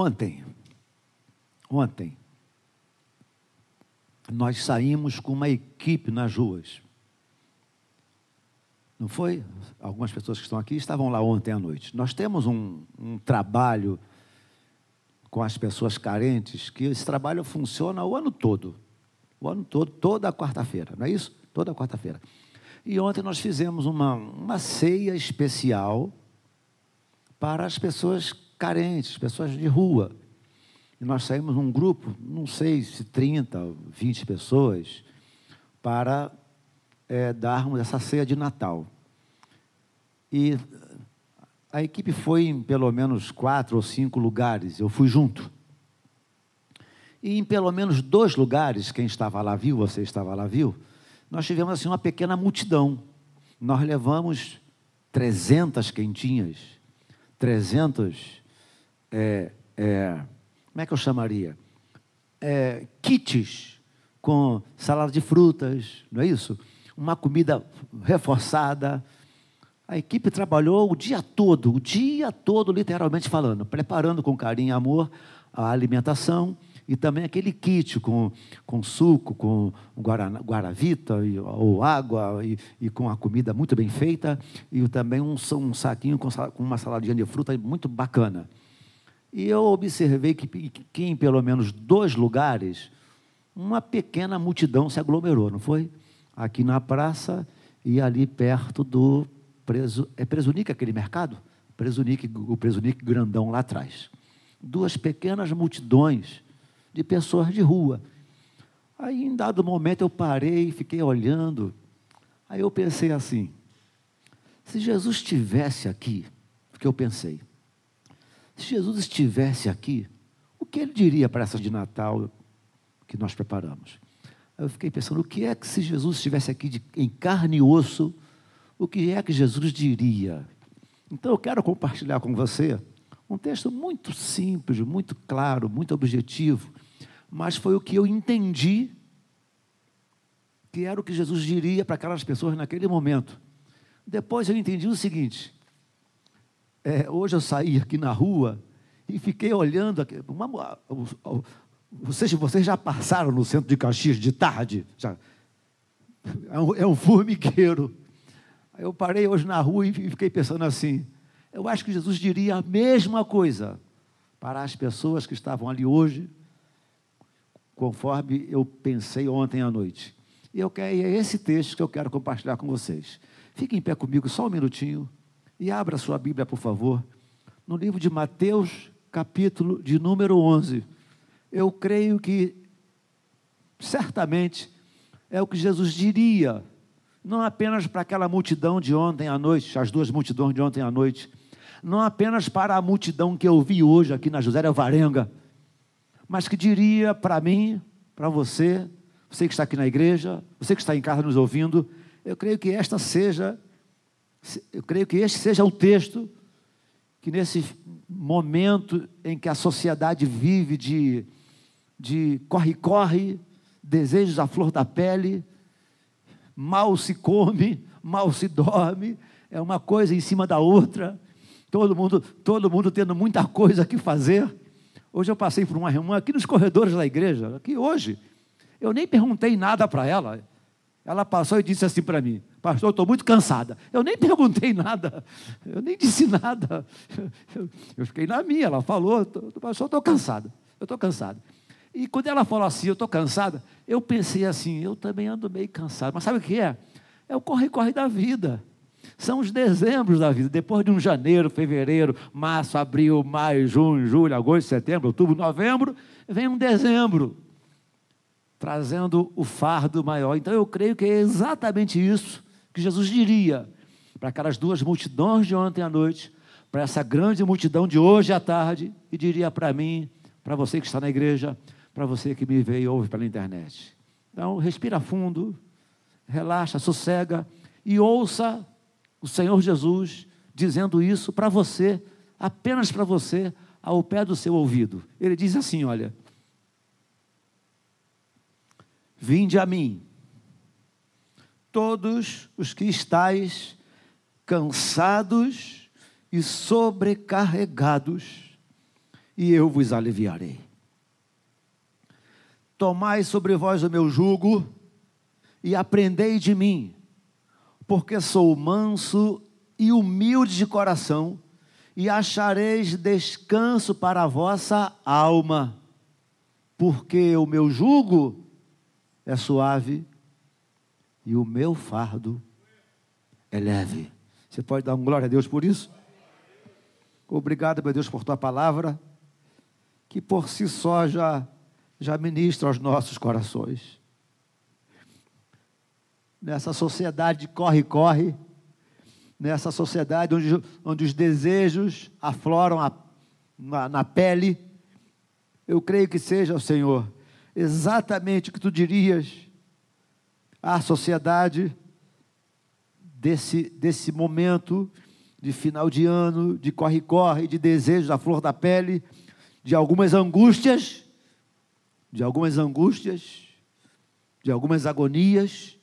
Ontem, ontem, nós saímos com uma equipe nas ruas. Não foi? Algumas pessoas que estão aqui estavam lá ontem à noite. Nós temos um, um trabalho com as pessoas carentes, que esse trabalho funciona o ano todo. O ano todo, toda quarta-feira, não é isso? Toda quarta-feira. E ontem nós fizemos uma, uma ceia especial para as pessoas carentes, pessoas de rua. E nós saímos num grupo, não sei se 30, 20 pessoas, para é, darmos essa ceia de Natal. E a equipe foi em pelo menos quatro ou cinco lugares, eu fui junto. E em pelo menos dois lugares, quem estava lá viu, você estava lá viu, nós tivemos assim uma pequena multidão. Nós levamos 300 quentinhas, 300 é, é, como é que eu chamaria? É, kits com salada de frutas, não é isso? Uma comida reforçada. A equipe trabalhou o dia todo, o dia todo, literalmente falando, preparando com carinho e amor a alimentação e também aquele kit com, com suco, com guarana, guaravita e, ou água e, e, com a comida muito bem feita e também um, um saquinho com, com uma saladinha de fruta muito bacana. E eu observei que, que em pelo menos dois lugares, uma pequena multidão se aglomerou, não foi? Aqui na praça e ali perto do Preso, é Presunique aquele mercado? Presunique, o Presunique grandão lá atrás. Duas pequenas multidões de pessoas de rua. Aí, em dado momento, eu parei, fiquei olhando. Aí eu pensei assim: se Jesus estivesse aqui, o que eu pensei? Se Jesus estivesse aqui, o que ele diria para essa de Natal que nós preparamos? Eu fiquei pensando, o que é que se Jesus estivesse aqui de, em carne e osso, o que é que Jesus diria? Então eu quero compartilhar com você um texto muito simples, muito claro, muito objetivo, mas foi o que eu entendi que era o que Jesus diria para aquelas pessoas naquele momento. Depois eu entendi o seguinte: é, hoje eu saí aqui na rua e fiquei olhando. Aqui, uma, vocês, vocês já passaram no centro de Caxias de tarde? Já, é, um, é um formigueiro. Eu parei hoje na rua e fiquei pensando assim: eu acho que Jesus diria a mesma coisa para as pessoas que estavam ali hoje, conforme eu pensei ontem à noite. E eu quero, é esse texto que eu quero compartilhar com vocês. Fiquem em pé comigo só um minutinho. E abra sua Bíblia, por favor, no livro de Mateus, capítulo de número 11. Eu creio que, certamente, é o que Jesus diria, não apenas para aquela multidão de ontem à noite, as duas multidões de ontem à noite, não apenas para a multidão que eu vi hoje aqui na José Varenga, mas que diria para mim, para você, você que está aqui na igreja, você que está em casa nos ouvindo, eu creio que esta seja eu creio que este seja o texto que nesse momento em que a sociedade vive de corre-corre, desejos à flor da pele, mal se come, mal se dorme, é uma coisa em cima da outra, todo mundo, todo mundo tendo muita coisa que fazer. Hoje eu passei por uma reunião aqui nos corredores da igreja, aqui hoje. Eu nem perguntei nada para ela. Ela passou e disse assim para mim: Pastor, eu estou muito cansada. Eu nem perguntei nada, eu nem disse nada. Eu fiquei na minha. Ela falou: Pastor, eu estou cansada. Eu estou cansada. E quando ela falou assim, eu estou cansada, eu pensei assim: eu também ando meio cansado. Mas sabe o que é? É o corre-corre da vida. São os dezembros da vida. Depois de um janeiro, fevereiro, março, abril, maio, junho, julho, agosto, setembro, outubro, novembro, vem um dezembro trazendo o fardo maior. Então eu creio que é exatamente isso que Jesus diria para aquelas duas multidões de ontem à noite, para essa grande multidão de hoje à tarde, e diria para mim, para você que está na igreja, para você que me vê e ouve pela internet. Então, respira fundo, relaxa, sossega e ouça o Senhor Jesus dizendo isso para você, apenas para você, ao pé do seu ouvido. Ele diz assim: Olha, Vinde a mim, todos os que estáis cansados e sobrecarregados, e eu vos aliviarei. Tomai sobre vós o meu jugo e aprendei de mim, porque sou manso e humilde de coração, e achareis descanso para a vossa alma, porque o meu jugo é suave e o meu fardo é leve. Você pode dar um glória a Deus por isso? Obrigado, meu Deus, por tua palavra, que por si só já, já ministra aos nossos corações. Nessa sociedade corre-corre, nessa sociedade onde, onde os desejos afloram a, na, na pele, eu creio que seja, Senhor, exatamente o que tu dirias à sociedade desse, desse momento de final de ano, de corre-corre, de desejo da flor da pele, de algumas angústias, de algumas angústias, de algumas agonias.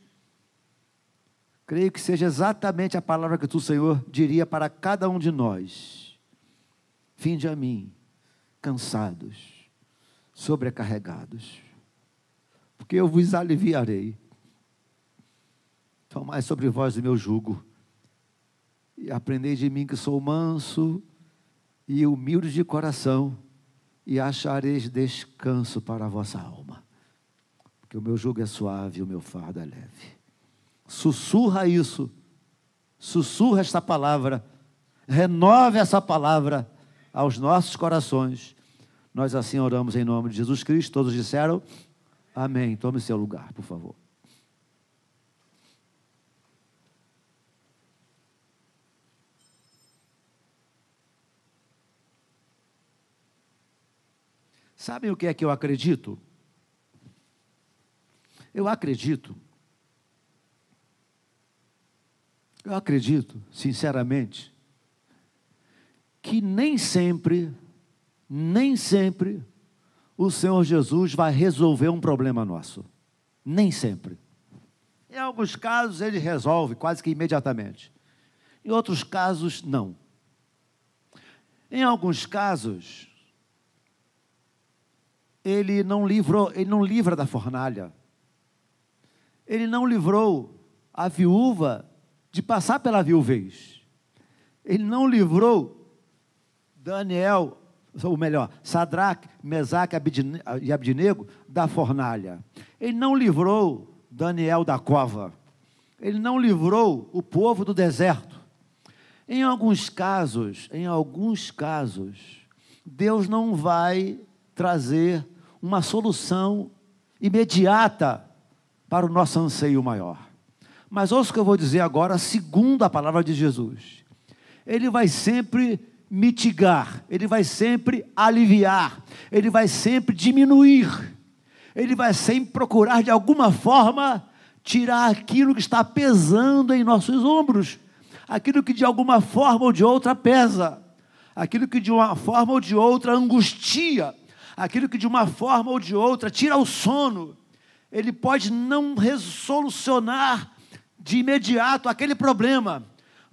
Creio que seja exatamente a palavra que tu, Senhor, diria para cada um de nós. Vinde a mim, cansados, sobrecarregados, porque eu vos aliviarei. Tomai sobre vós o meu jugo e aprendei de mim que sou manso e humilde de coração, e achareis descanso para a vossa alma. Porque o meu jugo é suave e o meu fardo é leve. Sussurra isso, sussurra esta palavra, renove essa palavra aos nossos corações. Nós assim oramos em nome de Jesus Cristo. Todos disseram amém. Tome seu lugar, por favor. Sabem o que é que eu acredito? Eu acredito. Eu acredito, sinceramente, que nem sempre, nem sempre, o Senhor Jesus vai resolver um problema nosso. Nem sempre. Em alguns casos ele resolve quase que imediatamente. Em outros casos, não. Em alguns casos, ele não livrou, ele não livra da fornalha. Ele não livrou a viúva de passar pela viuvez. Ele não livrou Daniel, ou melhor, Sadraque, Mesaque e Abdinego da fornalha. Ele não livrou Daniel da cova. Ele não livrou o povo do deserto. Em alguns casos, em alguns casos, Deus não vai trazer uma solução imediata para o nosso anseio maior. Mas ouça o que eu vou dizer agora, segundo a palavra de Jesus. Ele vai sempre mitigar, ele vai sempre aliviar, ele vai sempre diminuir, ele vai sempre procurar de alguma forma tirar aquilo que está pesando em nossos ombros, aquilo que de alguma forma ou de outra pesa, aquilo que de uma forma ou de outra angustia, aquilo que de uma forma ou de outra tira o sono, ele pode não resolucionar de imediato aquele problema,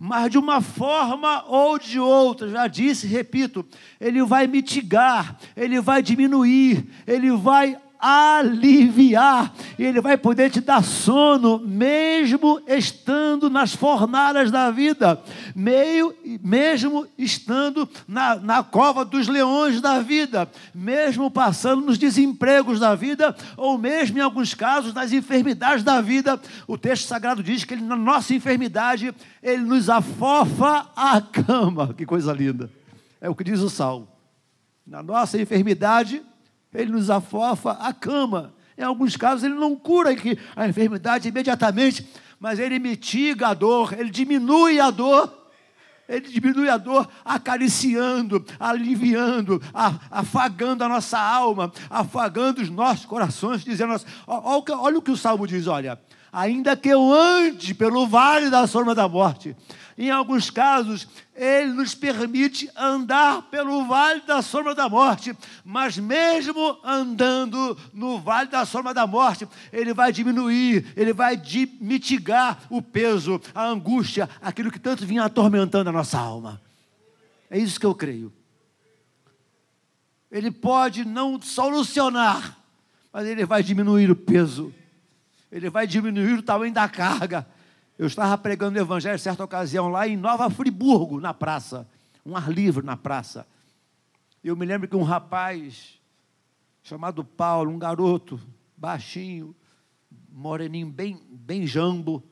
mas de uma forma ou de outra, já disse, repito, ele vai mitigar, ele vai diminuir, ele vai aliviar, Ele vai poder te dar sono, mesmo estando nas fornalhas da vida, meio, mesmo estando na, na cova dos leões da vida, mesmo passando nos desempregos da vida, ou mesmo em alguns casos nas enfermidades da vida. O texto sagrado diz que ele, na nossa enfermidade, Ele nos afofa a cama. Que coisa linda! É o que diz o Salmo. Na nossa enfermidade, ele nos afofa a cama. Em alguns casos, ele não cura a enfermidade imediatamente, mas ele mitiga a dor, ele diminui a dor. Ele diminui a dor acariciando, aliviando, afagando a nossa alma, afagando os nossos corações, dizendo: olha, olha o que o salmo diz: olha, ainda que eu ande pelo vale da sombra da morte, em alguns casos, Ele nos permite andar pelo vale da sombra da morte, mas mesmo andando no vale da sombra da morte, Ele vai diminuir, Ele vai mitigar o peso, a angústia, aquilo que tanto vinha atormentando a nossa alma. É isso que eu creio. Ele pode não solucionar, mas ele vai diminuir o peso. Ele vai diminuir o tamanho da carga. Eu estava pregando o evangelho certa ocasião lá em Nova Friburgo, na praça, um ar livre na praça. Eu me lembro que um rapaz chamado Paulo, um garoto baixinho, moreninho, bem, bem jambo,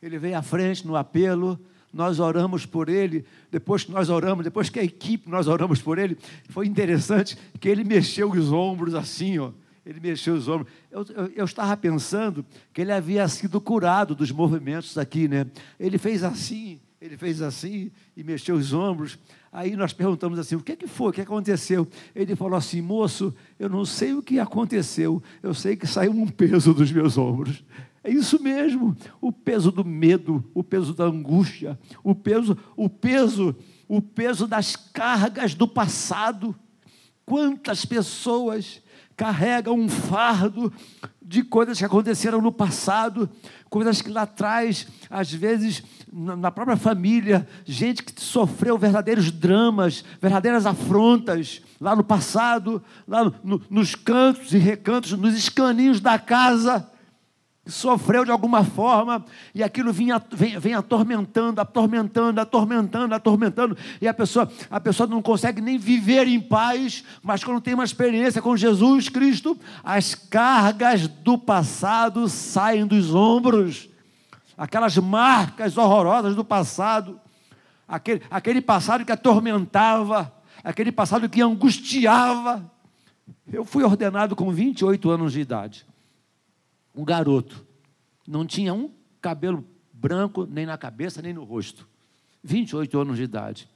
ele veio à frente no apelo, nós oramos por ele, depois que nós oramos, depois que a equipe nós oramos por ele, foi interessante que ele mexeu os ombros assim, ó. Ele mexeu os ombros. Eu, eu, eu, estava pensando que ele havia sido curado dos movimentos aqui, né? Ele fez assim, ele fez assim e mexeu os ombros. Aí nós perguntamos assim: o que, é que foi? O que aconteceu? Ele falou assim: moço, eu não sei o que aconteceu, eu sei que saiu um peso dos meus ombros. É isso mesmo, o peso do medo, o peso da angústia, o peso, o peso, o peso das cargas do passado. Quantas pessoas carregam um fardo de coisas que aconteceram no passado, coisas que lá atrás, às vezes, na própria família, gente que sofreu verdadeiros dramas, verdadeiras afrontas, lá no passado, lá no, nos cantos e recantos, nos escaninhos da casa sofreu de alguma forma e aquilo vinha, vem, vem atormentando, atormentando, atormentando, atormentando e a pessoa, a pessoa não consegue nem viver em paz, mas quando tem uma experiência com Jesus Cristo, as cargas do passado saem dos ombros, aquelas marcas horrorosas do passado, aquele, aquele passado que atormentava, aquele passado que angustiava. Eu fui ordenado com 28 anos de idade um garoto. Não tinha um cabelo branco, nem na cabeça, nem no rosto. 28 anos de idade.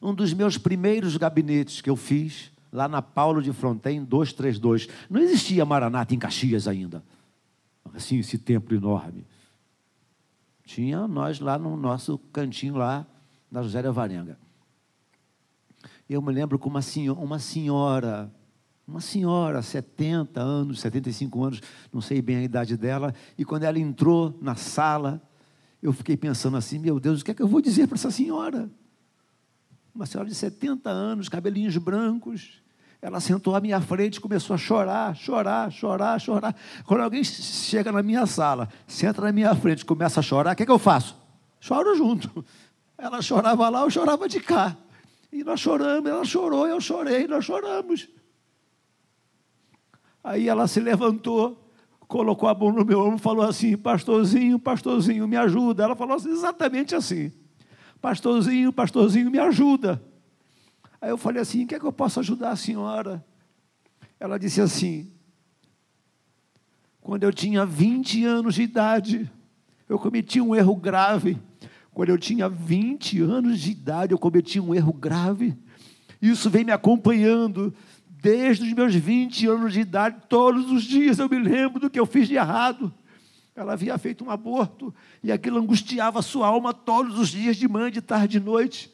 Um dos meus primeiros gabinetes que eu fiz, lá na Paulo de Fronten 232. Não existia Maranata em Caxias ainda. Assim, esse templo enorme. Tinha nós lá no nosso cantinho lá, na José Varenga. Eu me lembro com uma senhora, uma senhora uma senhora, 70 anos, 75 anos, não sei bem a idade dela, e quando ela entrou na sala, eu fiquei pensando assim: meu Deus, o que é que eu vou dizer para essa senhora? Uma senhora de 70 anos, cabelinhos brancos, ela sentou à minha frente e começou a chorar, chorar, chorar, chorar. Quando alguém chega na minha sala, senta na minha frente e começa a chorar, o que, é que eu faço? Choro junto. Ela chorava lá, eu chorava de cá. E nós choramos, ela chorou, eu chorei, nós choramos. Aí ela se levantou, colocou a mão no meu ombro e falou assim: Pastorzinho, pastorzinho, me ajuda. Ela falou assim, exatamente assim: Pastorzinho, pastorzinho, me ajuda. Aí eu falei assim: O que é que eu posso ajudar a senhora? Ela disse assim: Quando eu tinha 20 anos de idade, eu cometi um erro grave. Quando eu tinha 20 anos de idade, eu cometi um erro grave. Isso vem me acompanhando Desde os meus 20 anos de idade, todos os dias eu me lembro do que eu fiz de errado. Ela havia feito um aborto e aquilo angustiava a sua alma todos os dias, de manhã, de tarde, de noite.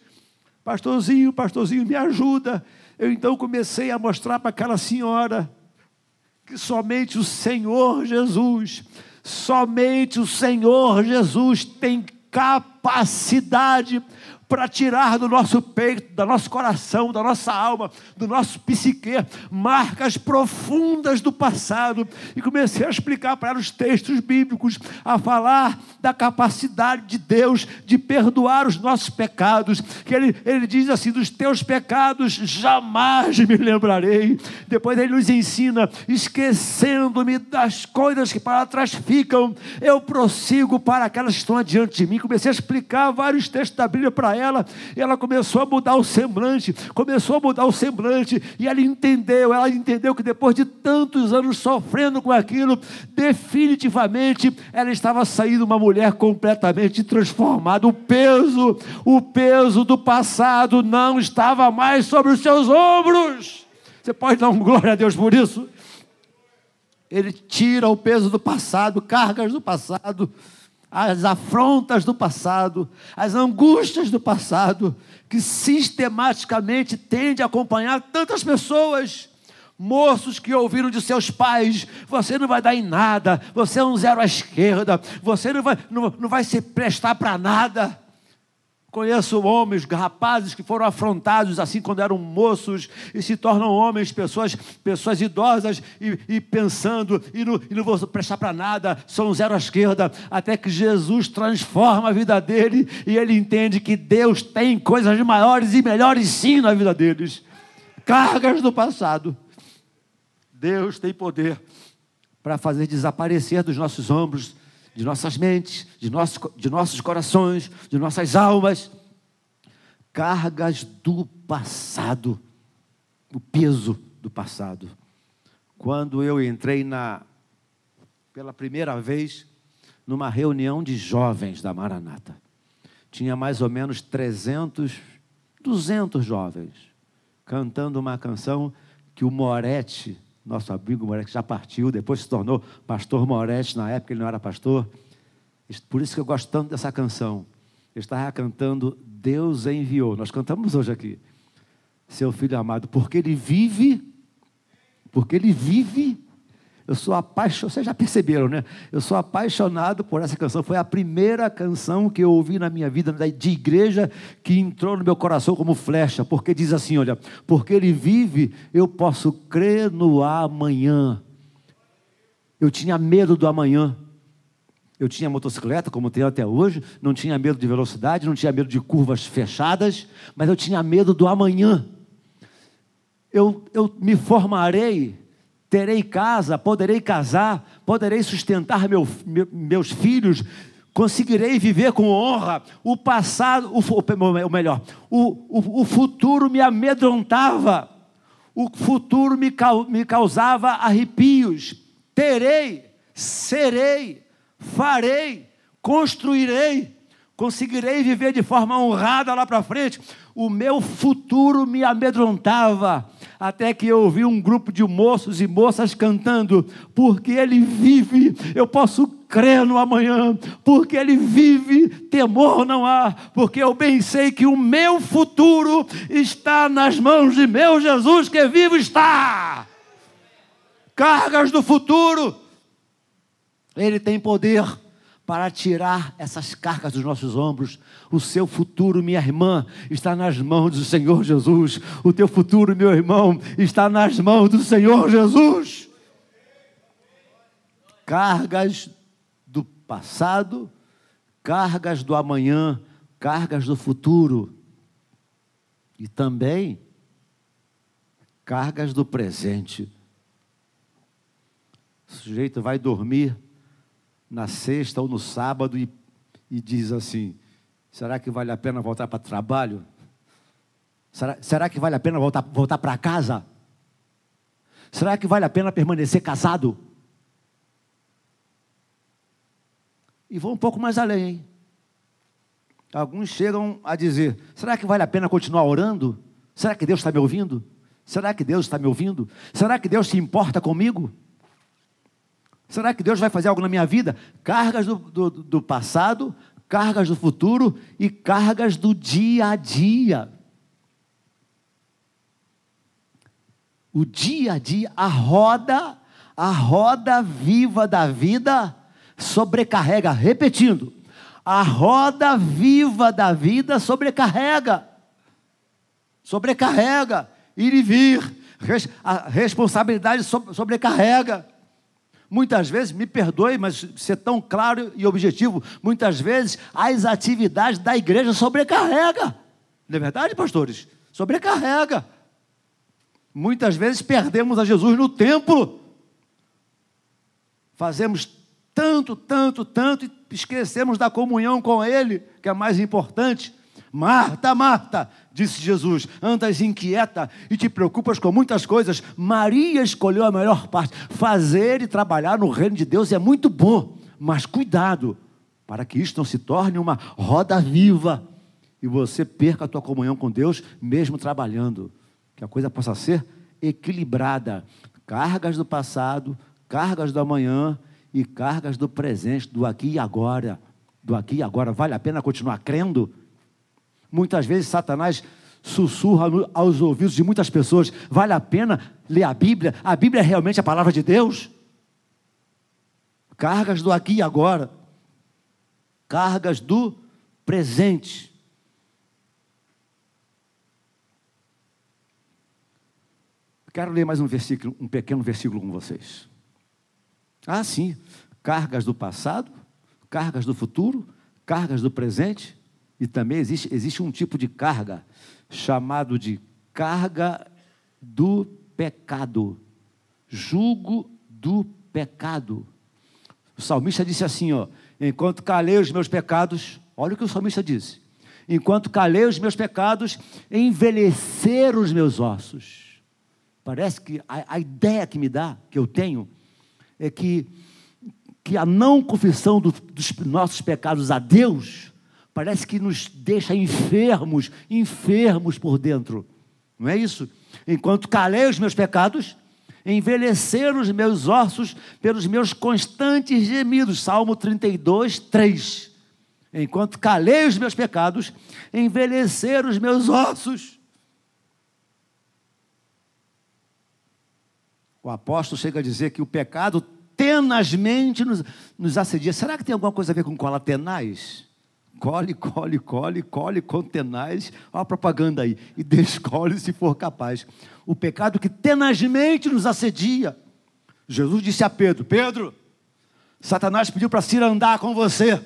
Pastorzinho, pastorzinho, me ajuda. Eu então comecei a mostrar para aquela senhora que somente o Senhor Jesus, somente o Senhor Jesus tem capacidade para tirar do nosso peito, do nosso coração, da nossa alma, do nosso psique, marcas profundas do passado. E comecei a explicar para os textos bíblicos, a falar da capacidade de Deus de perdoar os nossos pecados. Que ele, ele diz assim: dos teus pecados jamais me lembrarei. Depois ele nos ensina, esquecendo-me das coisas que para trás ficam, eu prossigo para aquelas que estão adiante de mim. Comecei a explicar vários textos da Bíblia para ela ela, e ela começou a mudar o semblante, começou a mudar o semblante, e ela entendeu, ela entendeu que depois de tantos anos sofrendo com aquilo, definitivamente ela estava saindo uma mulher completamente transformada. O peso, o peso do passado não estava mais sobre os seus ombros. Você pode dar um glória a Deus por isso? Ele tira o peso do passado, cargas do passado, as afrontas do passado, as angústias do passado, que sistematicamente tende a acompanhar tantas pessoas. Moços que ouviram de seus pais: você não vai dar em nada, você é um zero à esquerda, você não vai, não, não vai se prestar para nada. Conheço homens, rapazes que foram afrontados assim quando eram moços e se tornam homens, pessoas, pessoas idosas e, e pensando e não, e não vou prestar para nada, são zero à esquerda, até que Jesus transforma a vida dele e ele entende que Deus tem coisas maiores e melhores sim na vida deles. Cargas do passado. Deus tem poder para fazer desaparecer dos nossos ombros de nossas mentes, de, nosso, de nossos corações, de nossas almas, cargas do passado, o peso do passado. Quando eu entrei na, pela primeira vez numa reunião de jovens da Maranata, tinha mais ou menos 300, 200 jovens, cantando uma canção que o Moretti nosso amigo Moretti já partiu, depois se tornou pastor Moretti, na época ele não era pastor. Por isso que eu gosto tanto dessa canção. Eu estava cantando Deus enviou. Nós cantamos hoje aqui. Seu filho amado, porque ele vive, porque ele vive eu sou apaixonado, vocês já perceberam, né? Eu sou apaixonado por essa canção. Foi a primeira canção que eu ouvi na minha vida de igreja que entrou no meu coração como flecha, porque diz assim: olha, porque ele vive, eu posso crer no amanhã. Eu tinha medo do amanhã. Eu tinha motocicleta, como tenho até hoje, não tinha medo de velocidade, não tinha medo de curvas fechadas, mas eu tinha medo do amanhã. Eu, eu me formarei terei casa, poderei casar, poderei sustentar meu, meu, meus filhos, conseguirei viver com honra. O passado, o, o melhor, o, o, o, futuro me amedrontava, o futuro me, me causava arrepios. Terei, serei, farei, construirei, conseguirei viver de forma honrada lá para frente. O meu futuro me amedrontava até que eu ouvi um grupo de moços e moças cantando, porque ele vive, eu posso crer no amanhã, porque ele vive, temor não há, porque eu bem sei que o meu futuro está nas mãos de meu Jesus que vivo está. Cargas do futuro, ele tem poder para tirar essas cargas dos nossos ombros. O seu futuro, minha irmã, está nas mãos do Senhor Jesus. O teu futuro, meu irmão, está nas mãos do Senhor Jesus. Cargas do passado, cargas do amanhã, cargas do futuro. E também cargas do presente. O sujeito vai dormir na sexta ou no sábado e, e diz assim: será que vale a pena voltar para o trabalho? Será, será que vale a pena voltar, voltar para casa? Será que vale a pena permanecer casado? E vou um pouco mais além, hein? Alguns chegam a dizer: será que vale a pena continuar orando? Será que Deus está me ouvindo? Será que Deus está me ouvindo? Será que Deus se importa comigo? Será que Deus vai fazer algo na minha vida? Cargas do, do, do passado, cargas do futuro e cargas do dia a dia. O dia a dia, a roda, a roda viva da vida sobrecarrega. Repetindo, a roda viva da vida sobrecarrega. Sobrecarrega. Ir e vir. A responsabilidade sobrecarrega. Muitas vezes, me perdoe, mas ser tão claro e objetivo, muitas vezes as atividades da igreja sobrecarrega. Não é verdade, pastores? Sobrecarrega. Muitas vezes perdemos a Jesus no templo. Fazemos tanto, tanto, tanto e esquecemos da comunhão com Ele, que é mais importante. Marta, Marta, disse Jesus, andas inquieta e te preocupas com muitas coisas. Maria escolheu a melhor parte. Fazer e trabalhar no reino de Deus é muito bom, mas cuidado, para que isto não se torne uma roda viva e você perca a tua comunhão com Deus, mesmo trabalhando. Que a coisa possa ser equilibrada. Cargas do passado, cargas do amanhã e cargas do presente, do aqui e agora. Do aqui e agora. Vale a pena continuar crendo? Muitas vezes Satanás sussurra aos ouvidos de muitas pessoas: vale a pena ler a Bíblia? A Bíblia é realmente a palavra de Deus? Cargas do aqui e agora, cargas do presente. Quero ler mais um versículo, um pequeno versículo com vocês. Ah, sim. Cargas do passado, cargas do futuro, cargas do presente e também existe, existe um tipo de carga chamado de carga do pecado, jugo do pecado. O salmista disse assim, ó, enquanto calei os meus pecados, olha o que o salmista disse, enquanto calei os meus pecados, envelheceram os meus ossos. Parece que a, a ideia que me dá, que eu tenho, é que, que a não confissão do, dos nossos pecados a Deus parece que nos deixa enfermos, enfermos por dentro. Não é isso? Enquanto calei os meus pecados, envelheceram os meus ossos pelos meus constantes gemidos. Salmo 32, 3. Enquanto calei os meus pecados, envelheceram os meus ossos. O apóstolo chega a dizer que o pecado tenazmente nos, nos assedia. Será que tem alguma coisa a ver com cola Cole, cole, cole, cole com tenaz. Olha a propaganda aí. E descole se for capaz. O pecado que tenazmente nos assedia. Jesus disse a Pedro: Pedro, Satanás pediu para se andar com você,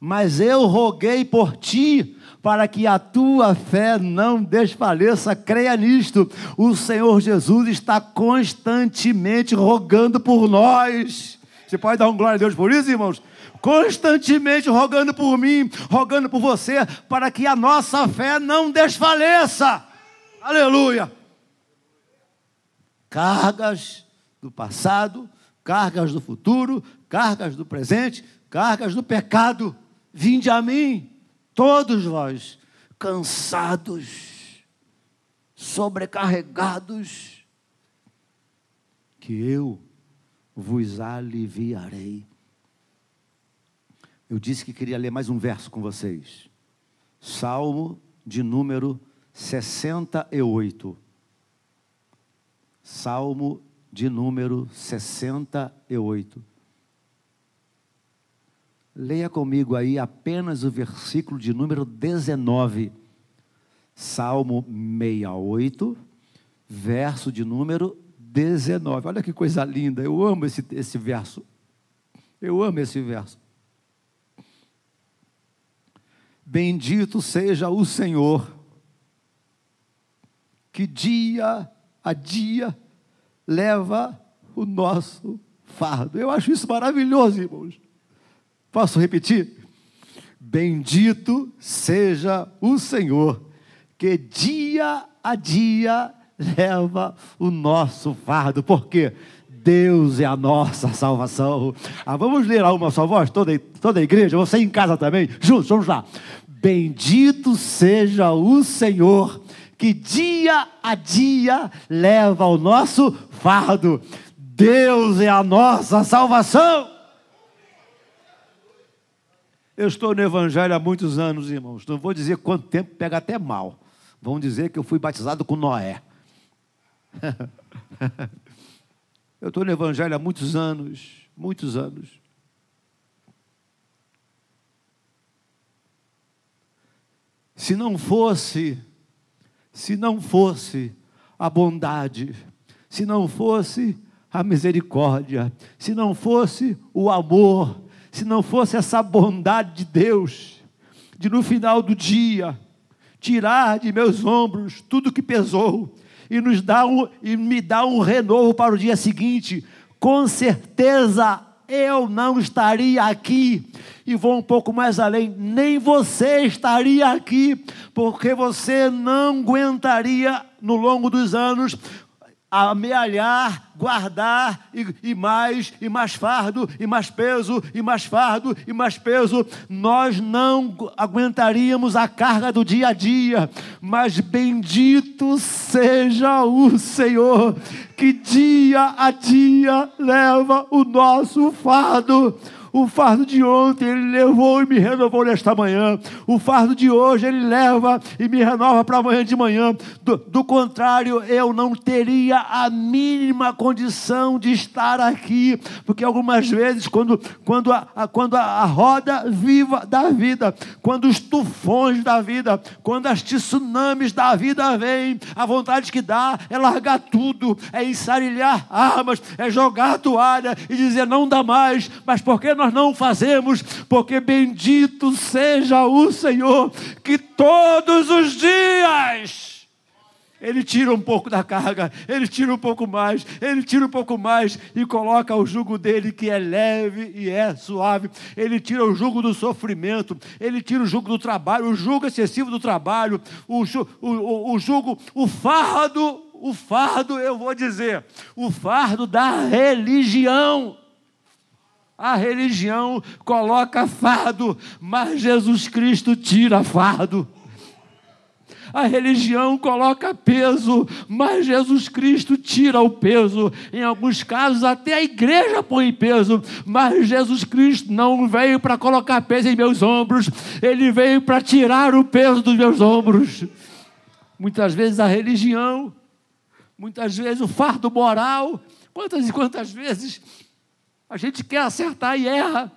mas eu roguei por ti para que a tua fé não desfaleça, creia nisto. O Senhor Jesus está constantemente rogando por nós. Você pode dar um glória a Deus por isso, irmãos? Constantemente rogando por mim, rogando por você, para que a nossa fé não desfaleça. Aleluia. Cargas do passado, cargas do futuro, cargas do presente, cargas do pecado. Vinde a mim, todos vós cansados, sobrecarregados, que eu vos aliviarei. Eu disse que queria ler mais um verso com vocês. Salmo de número 68. Salmo de número 68. Leia comigo aí apenas o versículo de número 19. Salmo 68, verso de número 19. Olha que coisa linda, eu amo esse, esse verso. Eu amo esse verso. Bendito seja o Senhor, que dia a dia leva o nosso fardo. Eu acho isso maravilhoso, irmãos. Posso repetir? Bendito seja o Senhor, que dia a dia leva o nosso fardo, porque Deus é a nossa salvação. Ah, vamos ler a uma só voz, toda, toda a igreja, você em casa também, juntos, vamos lá. Bendito seja o Senhor, que dia a dia leva o nosso fardo. Deus é a nossa salvação. Eu estou no Evangelho há muitos anos, irmãos. Não vou dizer quanto tempo, pega até mal. Vão dizer que eu fui batizado com Noé. eu estou no Evangelho há muitos anos, muitos anos. Se não fosse, se não fosse a bondade, se não fosse a misericórdia, se não fosse o amor, se não fosse essa bondade de Deus, de no final do dia tirar de meus ombros tudo que pesou e nos dar um, e me dar um renovo para o dia seguinte, com certeza eu não estaria aqui. E vou um pouco mais além, nem você estaria aqui, porque você não aguentaria no longo dos anos amealhar, guardar e, e, mais, e mais fardo, e mais peso, e mais fardo, e mais peso. Nós não aguentaríamos a carga do dia a dia, mas bendito seja o Senhor, que dia a dia leva o nosso fardo. O fardo de ontem ele levou e me renovou nesta manhã. O fardo de hoje ele leva e me renova para amanhã de manhã. Do, do contrário, eu não teria a mínima condição de estar aqui, porque algumas vezes, quando, quando, a, a quando a, a roda viva da vida, quando os tufões da vida, quando as tsunamis da vida vêm, a vontade que dá é largar tudo, é ensarilhar armas, é jogar a toalha e dizer não dá mais, mas por que nós não fazemos? Porque bendito seja o Senhor, que todos os dias ele tira um pouco da carga, ele tira um pouco mais, ele tira um pouco mais e coloca o jugo dele que é leve e é suave. Ele tira o jugo do sofrimento, ele tira o jugo do trabalho, o jugo excessivo do trabalho, o, o, o, jugo, o fardo, o fardo, eu vou dizer, o fardo da religião. A religião coloca fardo, mas Jesus Cristo tira fardo. A religião coloca peso, mas Jesus Cristo tira o peso. Em alguns casos, até a igreja põe peso, mas Jesus Cristo não veio para colocar peso em meus ombros, ele veio para tirar o peso dos meus ombros. Muitas vezes a religião, muitas vezes o fardo moral, quantas e quantas vezes a gente quer acertar e erra.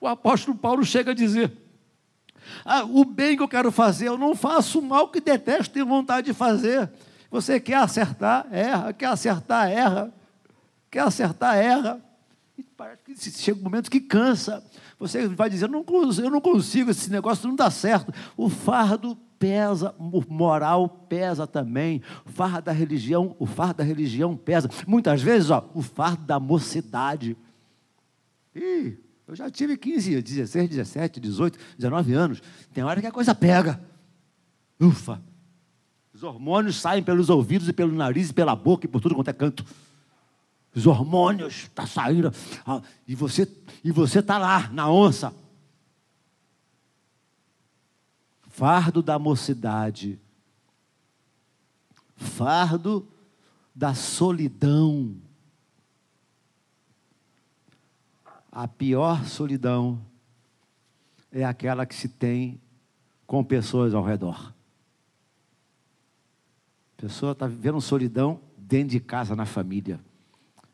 O apóstolo Paulo chega a dizer: ah, o bem que eu quero fazer, eu não faço o mal que detesto, tenho vontade de fazer. Você quer acertar, erra. Quer acertar, erra. Quer acertar, erra. E parece que chega um momento que cansa. Você vai dizer, eu não, eu não consigo, esse negócio não dá certo. O fardo pesa, o moral pesa também. O fardo da religião, o fardo da religião pesa. Muitas vezes, ó, o fardo da mocidade. Ih, eu já tive 15, 16, 17, 18, 19 anos. Tem hora que a coisa pega. Ufa! Os hormônios saem pelos ouvidos e pelo nariz e pela boca e por tudo quanto é canto. Os hormônios estão tá saindo. Ah, e você e você está lá, na onça. Fardo da mocidade. Fardo da solidão. A pior solidão é aquela que se tem com pessoas ao redor. A pessoa está vivendo solidão dentro de casa, na família,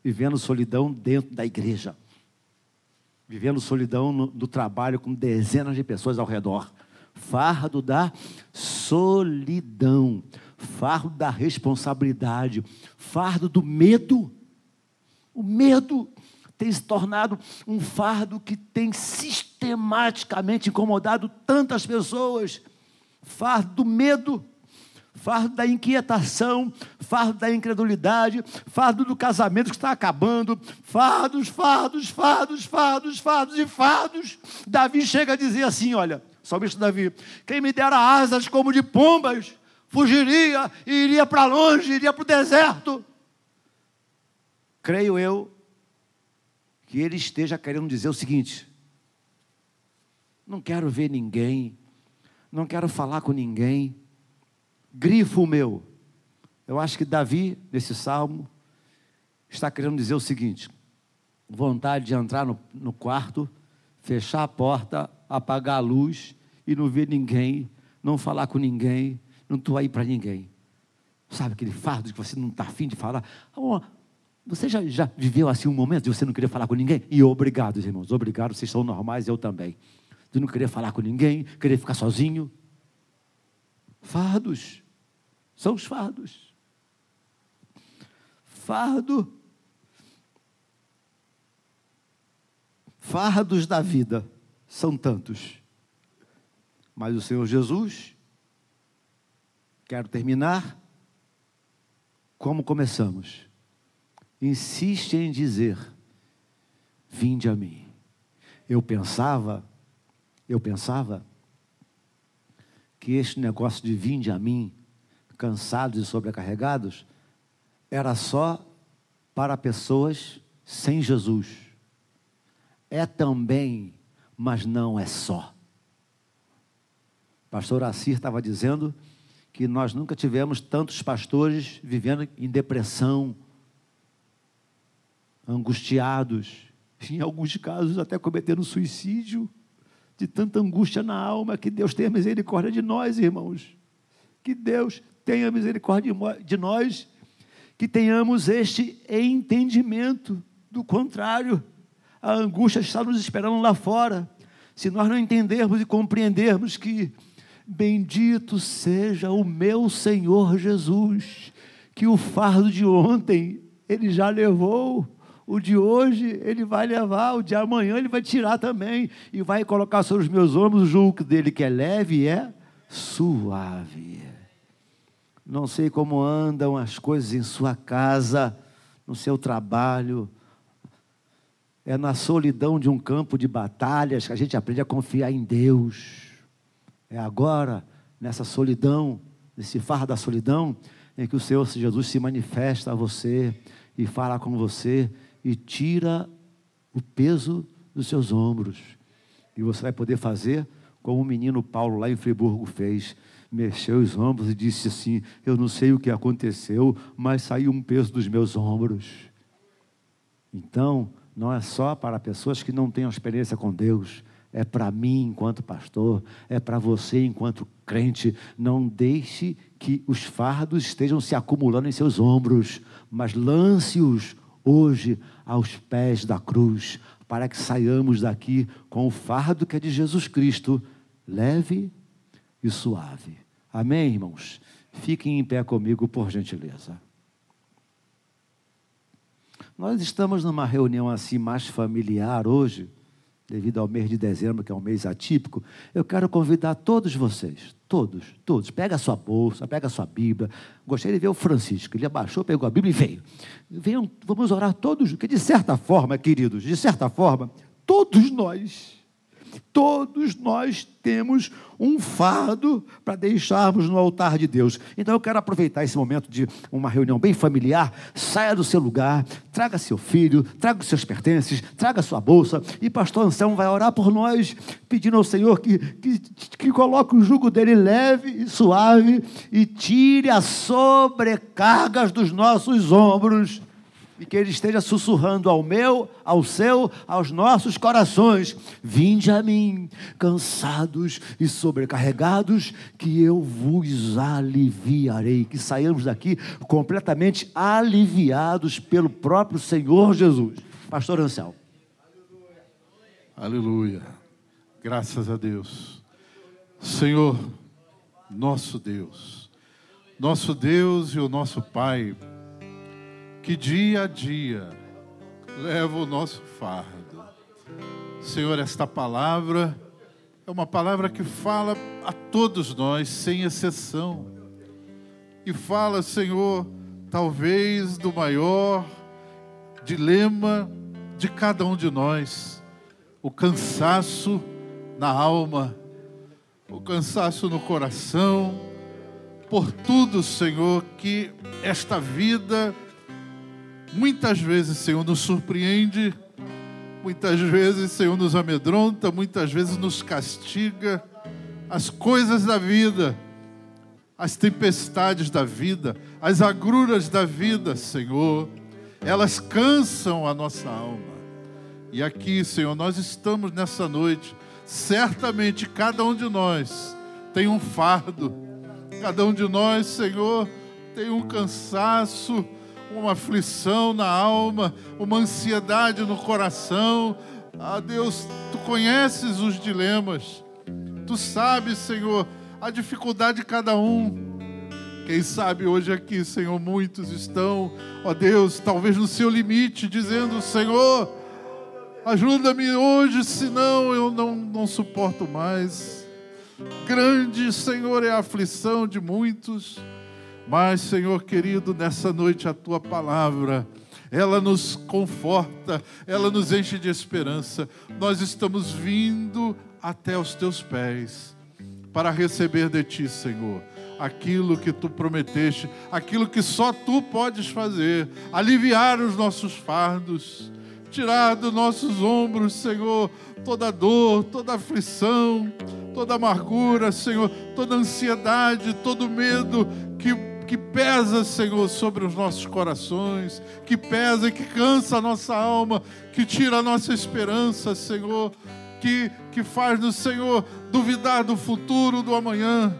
vivendo solidão dentro da igreja, vivendo solidão no, no trabalho com dezenas de pessoas ao redor. Fardo da solidão, fardo da responsabilidade, fardo do medo. O medo tem se tornado um fardo que tem sistematicamente incomodado tantas pessoas. Fardo do medo, fardo da inquietação, fardo da incredulidade, fardo do casamento que está acabando, fardos, fardos, fardos, fardos, fardos e fardos. Davi chega a dizer assim: olha, salmista Davi, quem me dera asas como de pombas, fugiria e iria para longe, iria para o deserto. Creio eu que ele esteja querendo dizer o seguinte: não quero ver ninguém, não quero falar com ninguém, grifo meu. Eu acho que Davi, nesse salmo, está querendo dizer o seguinte: vontade de entrar no, no quarto, fechar a porta, apagar a luz e não ver ninguém, não falar com ninguém, não estou aí para ninguém. Sabe aquele fardo que você não está afim de falar? Você já, já viveu assim um momento de você não querer falar com ninguém? E obrigado, irmãos, obrigado, vocês são normais, eu também. De não querer falar com ninguém, querer ficar sozinho. Fardos, são os fardos. Fardo. Fardos da vida são tantos. Mas o Senhor Jesus, quero terminar como começamos insiste em dizer: Vinde a mim. Eu pensava, eu pensava que este negócio de vinde a mim, cansados e sobrecarregados, era só para pessoas sem Jesus. É também, mas não é só. Pastor Assir estava dizendo que nós nunca tivemos tantos pastores vivendo em depressão, angustiados, em alguns casos até cometendo suicídio, de tanta angústia na alma, que Deus tenha misericórdia de nós, irmãos. Que Deus tenha misericórdia de nós, que tenhamos este entendimento. Do contrário, a angústia está nos esperando lá fora. Se nós não entendermos e compreendermos que bendito seja o meu Senhor Jesus, que o fardo de ontem ele já levou, o de hoje ele vai levar, o de amanhã ele vai tirar também e vai colocar sobre os meus ombros o jugo dele que é leve e é suave. Não sei como andam as coisas em sua casa, no seu trabalho, é na solidão de um campo de batalhas que a gente aprende a confiar em Deus. É agora, nessa solidão, nesse fardo da solidão, em que o Senhor Jesus se manifesta a você e fala com você e tira o peso dos seus ombros. E você vai poder fazer como o menino Paulo lá em Friburgo fez. Mexeu os ombros e disse assim: Eu não sei o que aconteceu, mas saiu um peso dos meus ombros. Então, não é só para pessoas que não têm experiência com Deus, é para mim enquanto pastor, é para você enquanto crente. Não deixe que os fardos estejam se acumulando em seus ombros, mas lance-os hoje aos pés da cruz, para que saiamos daqui com o fardo que é de Jesus Cristo, leve e suave. Amém, irmãos? Fiquem em pé comigo, por gentileza. Nós estamos numa reunião assim mais familiar hoje, devido ao mês de dezembro, que é um mês atípico. Eu quero convidar todos vocês, todos, todos. Pega a sua bolsa, pega a sua Bíblia. Gostei de ver o Francisco, ele abaixou, pegou a Bíblia e veio. Venham, vamos orar todos, porque de certa forma, queridos, de certa forma, todos nós Todos nós temos um fardo para deixarmos no altar de Deus. Então eu quero aproveitar esse momento de uma reunião bem familiar. Saia do seu lugar, traga seu filho, traga os seus pertences, traga sua bolsa. E pastor Anselmo vai orar por nós, pedindo ao Senhor que, que, que coloque o jugo dele leve e suave e tire as sobrecargas dos nossos ombros e que Ele esteja sussurrando ao meu, ao seu, aos nossos corações: Vinde a mim, cansados e sobrecarregados, que eu vos aliviarei. Que saiamos daqui completamente aliviados pelo próprio Senhor Jesus. Pastor Ansel. Aleluia. Graças a Deus. Senhor, nosso Deus, nosso Deus e o nosso Pai que dia a dia leva o nosso fardo. Senhor, esta palavra é uma palavra que fala a todos nós, sem exceção. E fala, Senhor, talvez do maior dilema de cada um de nós, o cansaço na alma, o cansaço no coração, por tudo, Senhor, que esta vida Muitas vezes, Senhor, nos surpreende, muitas vezes, Senhor, nos amedronta, muitas vezes nos castiga. As coisas da vida, as tempestades da vida, as agruras da vida, Senhor, elas cansam a nossa alma. E aqui, Senhor, nós estamos nessa noite, certamente cada um de nós tem um fardo, cada um de nós, Senhor, tem um cansaço uma aflição na alma, uma ansiedade no coração. Ah, Deus, tu conheces os dilemas, tu sabes, Senhor, a dificuldade de cada um. Quem sabe hoje aqui, Senhor, muitos estão, ó Deus, talvez no seu limite, dizendo: Senhor, ajuda-me hoje, senão eu não, não suporto mais. Grande, Senhor, é a aflição de muitos. Mas, Senhor querido, nessa noite a tua palavra, ela nos conforta, ela nos enche de esperança. Nós estamos vindo até os teus pés para receber de ti, Senhor, aquilo que tu prometeste, aquilo que só tu podes fazer, aliviar os nossos fardos, tirar dos nossos ombros, Senhor, toda dor, toda aflição, toda amargura, Senhor, toda ansiedade, todo medo que que pesa, Senhor, sobre os nossos corações, que pesa e que cansa a nossa alma, que tira a nossa esperança, Senhor, que, que faz no Senhor duvidar do futuro, do amanhã.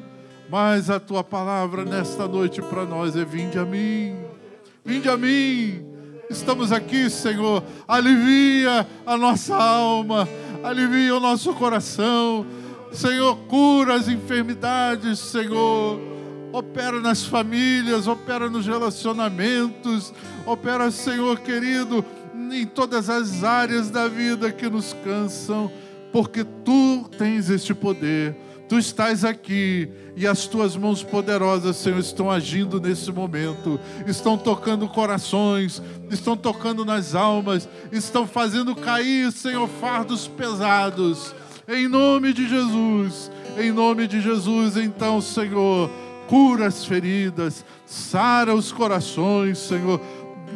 Mas a tua palavra nesta noite para nós é: vinde a mim, vinde a mim. Estamos aqui, Senhor, alivia a nossa alma, alivia o nosso coração. Senhor, cura as enfermidades, Senhor opera nas famílias, opera nos relacionamentos, opera, Senhor querido, em todas as áreas da vida que nos cansam, porque tu tens este poder. Tu estás aqui e as tuas mãos poderosas, Senhor, estão agindo nesse momento, estão tocando corações, estão tocando nas almas, estão fazendo cair, Senhor, fardos pesados. Em nome de Jesus, em nome de Jesus, então, Senhor, cura as feridas, sara os corações, Senhor.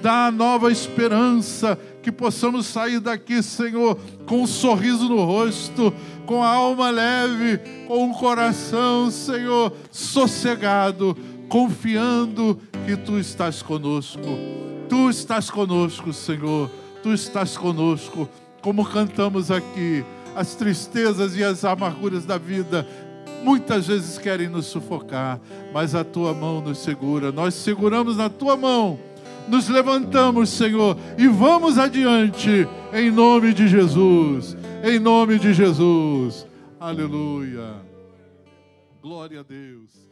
Dá nova esperança, que possamos sair daqui, Senhor, com um sorriso no rosto, com a alma leve, com o coração, Senhor, sossegado, confiando que Tu estás conosco. Tu estás conosco, Senhor. Tu estás conosco, como cantamos aqui. As tristezas e as amarguras da vida muitas vezes querem nos sufocar, mas a tua mão nos segura. Nós seguramos na tua mão, nos levantamos, Senhor, e vamos adiante, em nome de Jesus. Em nome de Jesus. Aleluia. Glória a Deus.